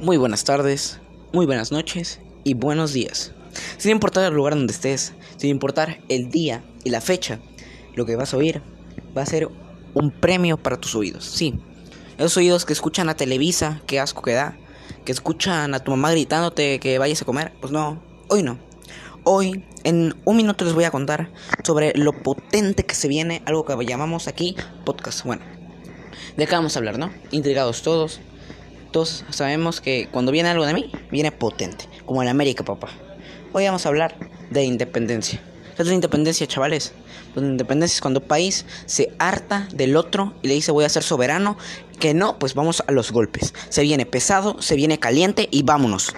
Muy buenas tardes, muy buenas noches y buenos días. Sin importar el lugar donde estés, sin importar el día y la fecha, lo que vas a oír va a ser un premio para tus oídos. Sí, esos oídos que escuchan a Televisa, qué asco que da, que escuchan a tu mamá gritándote que vayas a comer. Pues no, hoy no. Hoy, en un minuto les voy a contar sobre lo potente que se viene, algo que llamamos aquí podcast. Bueno, de qué vamos a hablar, ¿no? Intrigados todos. Sabemos que cuando viene algo de mí, viene potente, como en América, papá. Hoy vamos a hablar de independencia. ¿Qué es la independencia, chavales? Pues la independencia es cuando un país se harta del otro y le dice voy a ser soberano. Que no, pues vamos a los golpes. Se viene pesado, se viene caliente y vámonos.